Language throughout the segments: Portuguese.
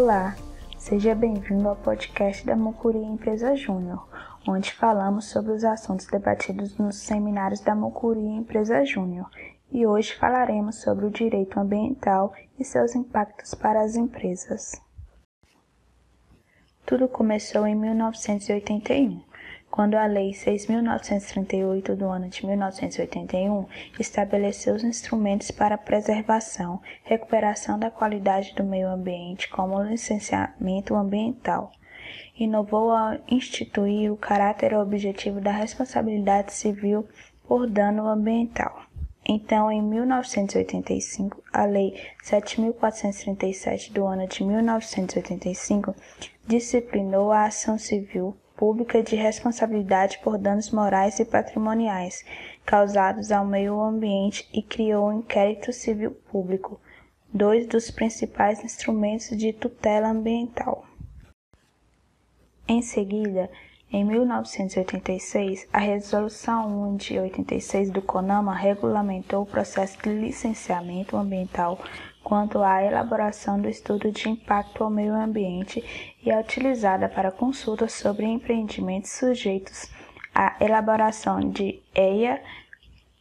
Olá, seja bem-vindo ao podcast da Mucuri Empresa Júnior, onde falamos sobre os assuntos debatidos nos seminários da Mucuri Empresa Júnior. E hoje falaremos sobre o direito ambiental e seus impactos para as empresas. Tudo começou em 1981 quando a Lei 6.938 do ano de 1981 estabeleceu os instrumentos para a preservação, recuperação da qualidade do meio ambiente, como o licenciamento ambiental. Inovou ao instituir o caráter objetivo da responsabilidade civil por dano ambiental. Então, em 1985, a Lei 7.437 do ano de 1985 disciplinou a ação civil pública de responsabilidade por danos morais e patrimoniais causados ao meio ambiente e criou o inquérito civil público, dois dos principais instrumentos de tutela ambiental. Em seguida, em 1986, a Resolução 1 de 86 do CONAMA regulamentou o processo de licenciamento ambiental quanto à elaboração do estudo de impacto ao meio ambiente e é utilizada para consultas sobre empreendimentos sujeitos à elaboração de EIA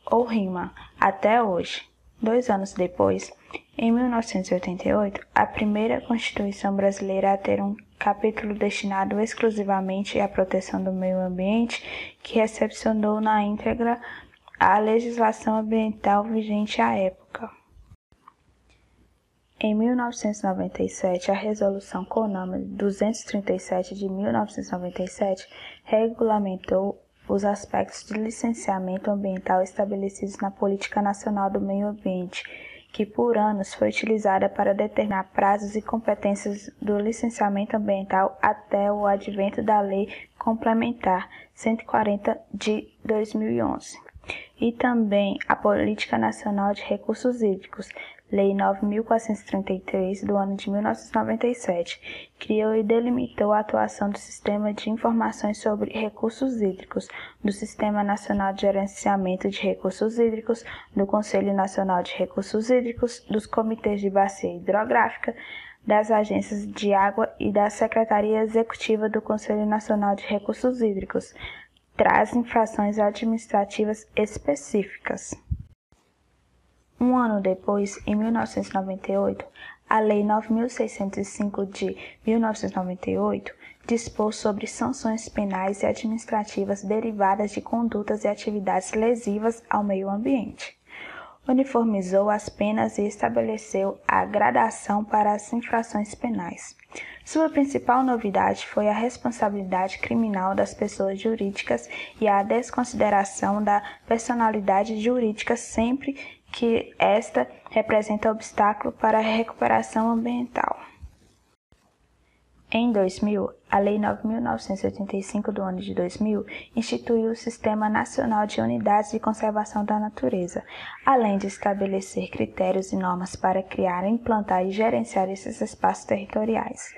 ou RIMA até hoje. Dois anos depois, em 1988, a primeira Constituição brasileira a ter um capítulo destinado exclusivamente à proteção do meio ambiente, que recepcionou na íntegra a legislação ambiental vigente à época. Em 1997, a Resolução CONAMA 237 de 1997 regulamentou os aspectos de licenciamento ambiental estabelecidos na Política Nacional do Meio Ambiente, que por anos foi utilizada para determinar prazos e competências do licenciamento ambiental até o advento da Lei Complementar 140 de 2011 e também a Política Nacional de Recursos Hídricos, Lei 9.433, do ano de 1997, criou e delimitou a atuação do Sistema de Informações sobre Recursos Hídricos, do Sistema Nacional de Gerenciamento de Recursos Hídricos, do Conselho Nacional de Recursos Hídricos, dos Comitês de Bacia Hidrográfica, das agências de água e da Secretaria Executiva do Conselho Nacional de Recursos Hídricos, traz infrações administrativas específicas. Um ano depois, em 1998, a Lei 9605 de 1998 dispôs sobre sanções penais e administrativas derivadas de condutas e atividades lesivas ao meio ambiente. Uniformizou as penas e estabeleceu a gradação para as infrações penais. Sua principal novidade foi a responsabilidade criminal das pessoas jurídicas e a desconsideração da personalidade jurídica sempre que esta representa obstáculo para a recuperação ambiental. Em 2000, a Lei 9.985 do ano de 2000 instituiu o Sistema Nacional de Unidades de Conservação da Natureza, além de estabelecer critérios e normas para criar, implantar e gerenciar esses espaços territoriais.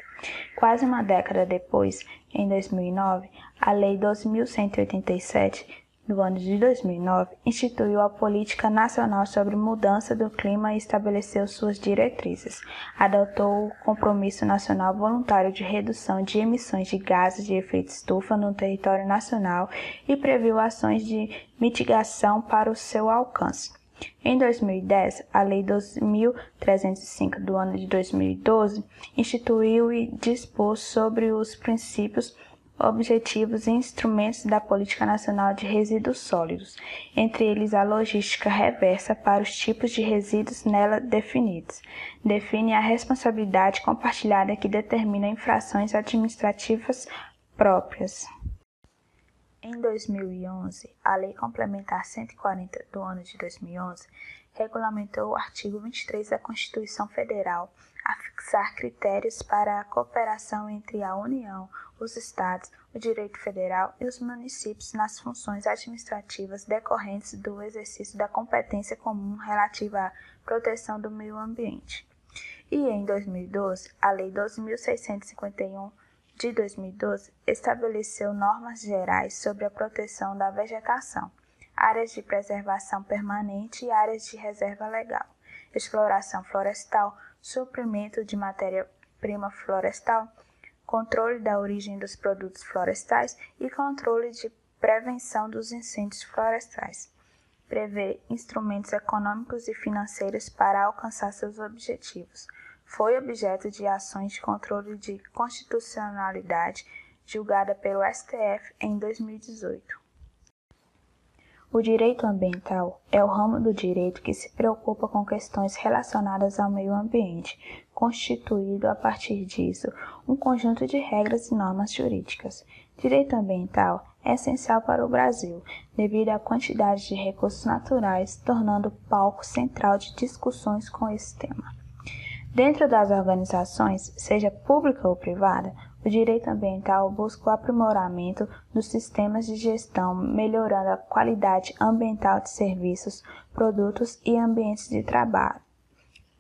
Quase uma década depois, em 2009, a Lei 12.187 no ano de 2009, instituiu a Política Nacional sobre Mudança do Clima e estabeleceu suas diretrizes. Adotou o Compromisso Nacional Voluntário de Redução de Emissões de Gases de Efeito Estufa no território nacional e previu ações de mitigação para o seu alcance. Em 2010, a Lei 2.305 do ano de 2012 instituiu e dispôs sobre os princípios objetivos e instrumentos da Política Nacional de Resíduos Sólidos, entre eles a logística reversa para os tipos de resíduos nela definidos. Define a responsabilidade compartilhada que determina infrações administrativas próprias. Em 2011, a Lei Complementar 140 do ano de 2011 regulamentou o artigo 23 da Constituição Federal a fixar critérios para a cooperação entre a União, os Estados, o direito federal e os municípios nas funções administrativas decorrentes do exercício da competência comum relativa à proteção do meio ambiente. E em 2012, a Lei 12.651 de 2012 estabeleceu normas gerais sobre a proteção da vegetação, áreas de preservação permanente e áreas de reserva legal, exploração florestal, suprimento de matéria matéria-prima florestal, controle da origem dos produtos florestais e controle de prevenção dos incêndios florestais. Prevê instrumentos econômicos e financeiros para alcançar seus objetivos. Foi objeto de ações de controle de constitucionalidade julgada pelo STF em 2018. O direito ambiental é o ramo do direito que se preocupa com questões relacionadas ao meio ambiente, constituído a partir disso um conjunto de regras e normas jurídicas. Direito ambiental é essencial para o Brasil, devido à quantidade de recursos naturais, tornando palco central de discussões com esse tema. Dentro das organizações, seja pública ou privada, o direito ambiental busca o aprimoramento dos sistemas de gestão, melhorando a qualidade ambiental de serviços, produtos e ambientes de trabalho.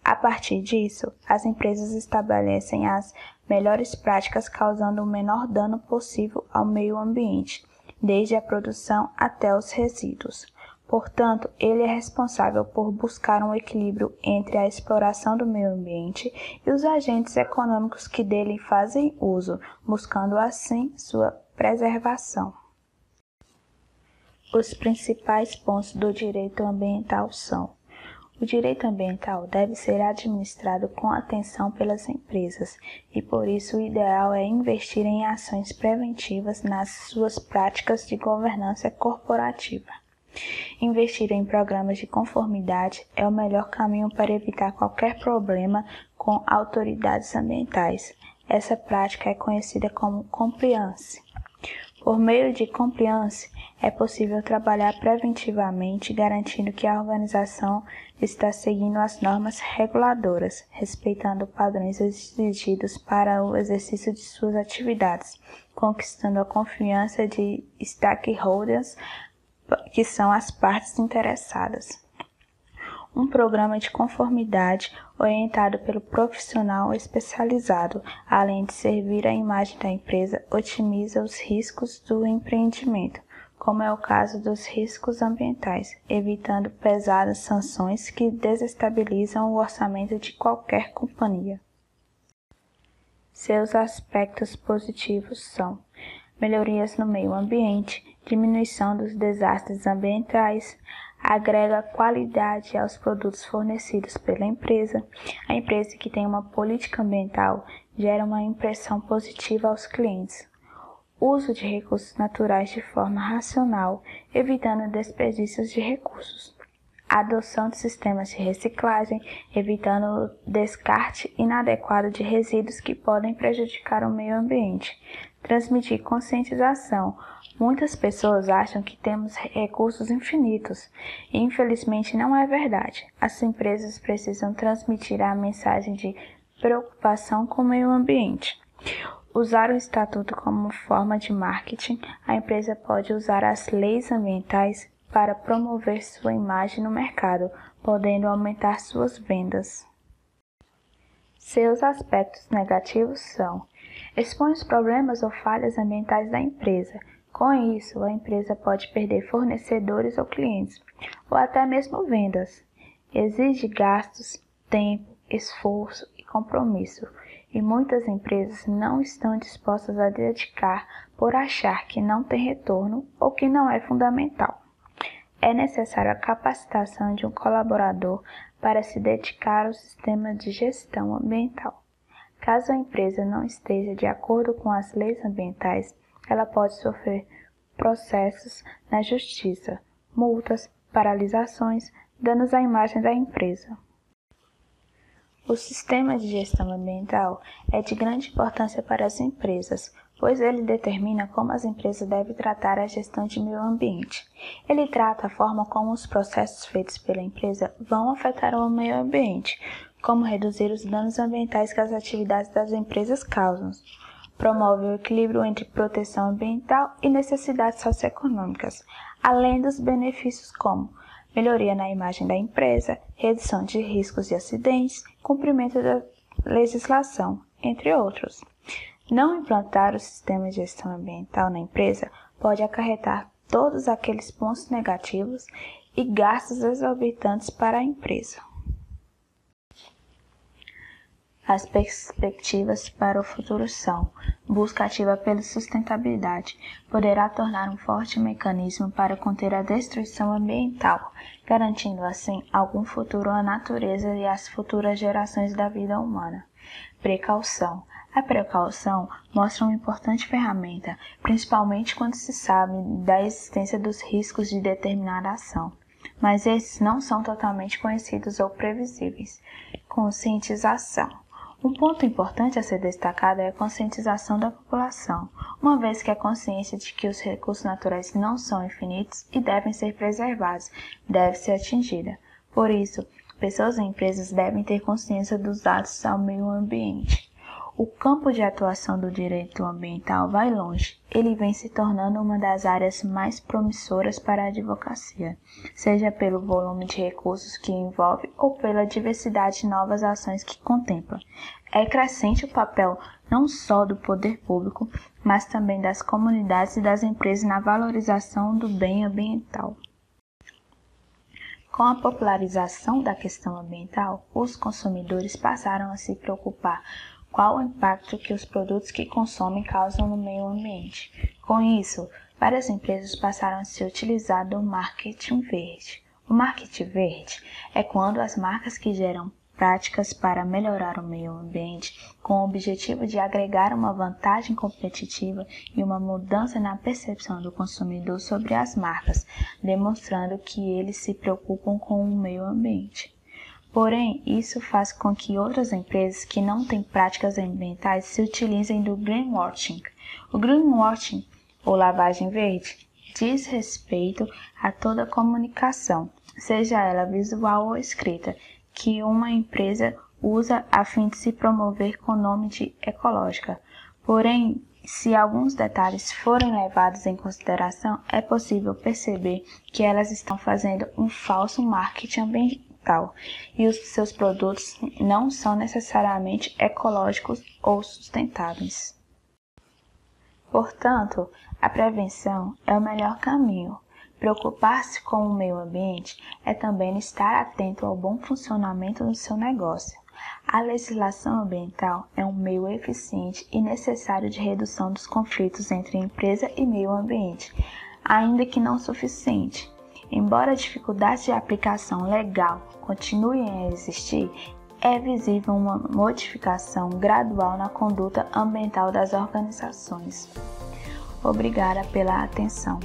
A partir disso, as empresas estabelecem as melhores práticas causando o menor dano possível ao meio ambiente, desde a produção até os resíduos. Portanto, ele é responsável por buscar um equilíbrio entre a exploração do meio ambiente e os agentes econômicos que dele fazem uso, buscando assim sua preservação. Os principais pontos do direito ambiental são: o direito ambiental deve ser administrado com atenção pelas empresas e por isso o ideal é investir em ações preventivas nas suas práticas de governança corporativa. Investir em programas de conformidade é o melhor caminho para evitar qualquer problema com autoridades ambientais. Essa prática é conhecida como compliance. Por meio de compliance, é possível trabalhar preventivamente, garantindo que a organização está seguindo as normas reguladoras, respeitando padrões exigidos para o exercício de suas atividades, conquistando a confiança de stakeholders que são as partes interessadas. Um programa de conformidade orientado pelo profissional especializado, além de servir a imagem da empresa, otimiza os riscos do empreendimento, como é o caso dos riscos ambientais, evitando pesadas sanções que desestabilizam o orçamento de qualquer companhia. Seus aspectos positivos são melhorias no meio ambiente, diminuição dos desastres ambientais, agrega qualidade aos produtos fornecidos pela empresa. A empresa que tem uma política ambiental gera uma impressão positiva aos clientes. Uso de recursos naturais de forma racional, evitando desperdícios de recursos. Adoção de sistemas de reciclagem, evitando o descarte inadequado de resíduos que podem prejudicar o meio ambiente. Transmitir conscientização, Muitas pessoas acham que temos recursos infinitos e infelizmente não é verdade. As empresas precisam transmitir a mensagem de preocupação com o meio ambiente. Usar o estatuto como forma de marketing, a empresa pode usar as leis ambientais para promover sua imagem no mercado, podendo aumentar suas vendas. Seus aspectos negativos são: expõe os problemas ou falhas ambientais da empresa, com isso, a empresa pode perder fornecedores ou clientes, ou até mesmo vendas. Exige gastos, tempo, esforço e compromisso, e muitas empresas não estão dispostas a dedicar por achar que não tem retorno ou que não é fundamental. É necessária a capacitação de um colaborador para se dedicar ao sistema de gestão ambiental. Caso a empresa não esteja de acordo com as leis ambientais, ela pode sofrer processos na justiça, multas, paralisações, danos à imagem da empresa. O sistema de gestão ambiental é de grande importância para as empresas, pois ele determina como as empresas devem tratar a gestão de meio ambiente. Ele trata a forma como os processos feitos pela empresa vão afetar o meio ambiente, como reduzir os danos ambientais que as atividades das empresas causam, promove o equilíbrio entre proteção ambiental e necessidades socioeconômicas, além dos benefícios como melhoria na imagem da empresa, redução de riscos de acidentes, cumprimento da legislação, entre outros. Não implantar o sistema de gestão ambiental na empresa pode acarretar todos aqueles pontos negativos e gastos exorbitantes para a empresa. As perspectivas para o futuro são: busca ativa pela sustentabilidade poderá tornar um forte mecanismo para conter a destruição ambiental, garantindo assim algum futuro à natureza e às futuras gerações da vida humana. Precaução. A precaução mostra uma importante ferramenta, principalmente quando se sabe da existência dos riscos de determinada ação mas esses não são totalmente conhecidos ou previsíveis. Conscientização. Um ponto importante a ser destacado é a conscientização da população, uma vez que a consciência de que os recursos naturais não são infinitos e devem ser preservados deve ser atingida. Por isso, pessoas e empresas devem ter consciência dos dados ao meio ambiente. O campo de atuação do direito ambiental vai longe. Ele vem se tornando uma das áreas mais promissoras para a advocacia, seja pelo volume de recursos que envolve ou pela diversidade de novas ações que contempla. É crescente o papel não só do poder público, mas também das comunidades e das empresas na valorização do bem ambiental. Com a popularização da questão ambiental, os consumidores passaram a se preocupar qual o impacto que os produtos que consomem causam no meio ambiente. Com isso, várias empresas passaram a se utilizar do marketing verde. O marketing verde é quando as marcas que geram práticas para melhorar o meio ambiente com o objetivo de agregar uma vantagem competitiva e uma mudança na percepção do consumidor sobre as marcas, demonstrando que eles se preocupam com o meio ambiente. Porém, isso faz com que outras empresas que não têm práticas ambientais se utilizem do greenwashing. O greenwashing, ou lavagem verde, diz respeito a toda comunicação, seja ela visual ou escrita, que uma empresa usa a fim de se promover com o nome de ecológica. Porém, se alguns detalhes forem levados em consideração, é possível perceber que elas estão fazendo um falso marketing ambiental e os seus produtos não são necessariamente ecológicos ou sustentáveis. Portanto, a prevenção é o melhor caminho. Preocupar-se com o meio ambiente é também estar atento ao bom funcionamento do seu negócio. A legislação ambiental é um meio eficiente e necessário de redução dos conflitos entre empresa e meio ambiente, ainda que não suficiente. Embora a dificuldade de aplicação legal continue a existir, é visível uma modificação gradual na conduta ambiental das organizações. Obrigada pela atenção.